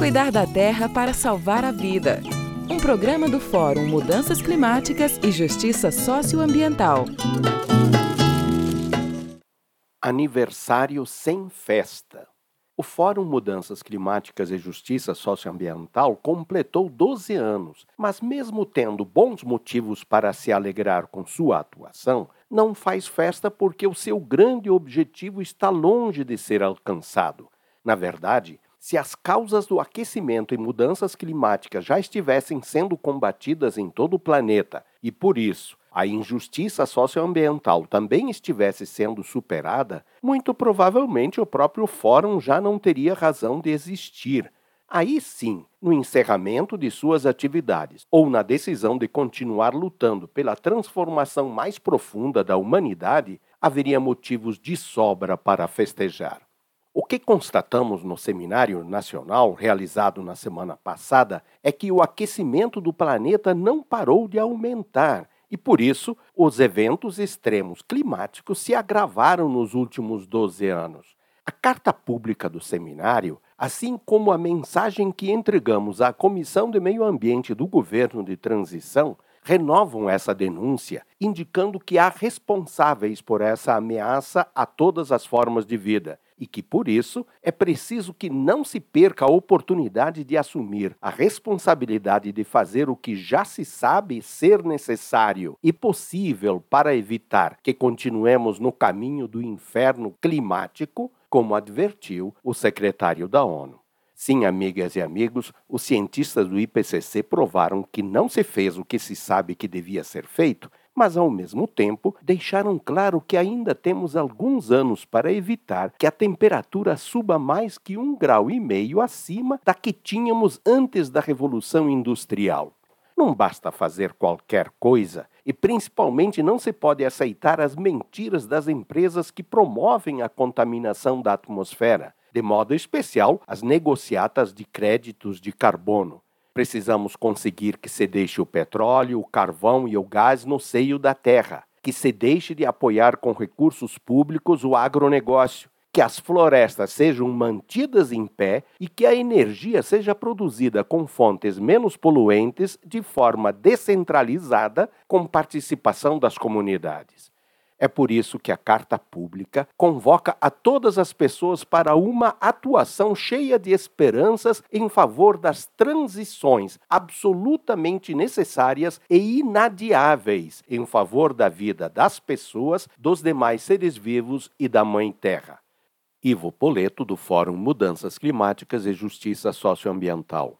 Cuidar da terra para salvar a vida. Um programa do Fórum Mudanças Climáticas e Justiça Socioambiental. Aniversário sem festa. O Fórum Mudanças Climáticas e Justiça Socioambiental completou 12 anos, mas, mesmo tendo bons motivos para se alegrar com sua atuação, não faz festa porque o seu grande objetivo está longe de ser alcançado. Na verdade, se as causas do aquecimento e mudanças climáticas já estivessem sendo combatidas em todo o planeta e, por isso, a injustiça socioambiental também estivesse sendo superada, muito provavelmente o próprio Fórum já não teria razão de existir. Aí sim, no encerramento de suas atividades ou na decisão de continuar lutando pela transformação mais profunda da humanidade, haveria motivos de sobra para festejar. O que constatamos no Seminário Nacional realizado na semana passada é que o aquecimento do planeta não parou de aumentar e por isso, os eventos extremos climáticos se agravaram nos últimos 12 anos. A carta pública do seminário, assim como a mensagem que entregamos à Comissão de Meio Ambiente do Governo de Transição, renovam essa denúncia, indicando que há responsáveis por essa ameaça a todas as formas de vida e que, por isso, é preciso que não se perca a oportunidade de assumir a responsabilidade de fazer o que já se sabe ser necessário e possível para evitar que continuemos no caminho do inferno climático, como advertiu o secretário da ONU. Sim, amigas e amigos, os cientistas do IPCC provaram que não se fez o que se sabe que devia ser feito mas ao mesmo tempo deixaram claro que ainda temos alguns anos para evitar que a temperatura suba mais que um grau e meio acima da que tínhamos antes da Revolução Industrial. Não basta fazer qualquer coisa e, principalmente, não se pode aceitar as mentiras das empresas que promovem a contaminação da atmosfera, de modo especial as negociatas de créditos de carbono. Precisamos conseguir que se deixe o petróleo, o carvão e o gás no seio da terra, que se deixe de apoiar com recursos públicos o agronegócio, que as florestas sejam mantidas em pé e que a energia seja produzida com fontes menos poluentes de forma descentralizada, com participação das comunidades. É por isso que a Carta Pública convoca a todas as pessoas para uma atuação cheia de esperanças em favor das transições absolutamente necessárias e inadiáveis em favor da vida das pessoas, dos demais seres vivos e da Mãe Terra. Ivo Poleto, do Fórum Mudanças Climáticas e Justiça Socioambiental.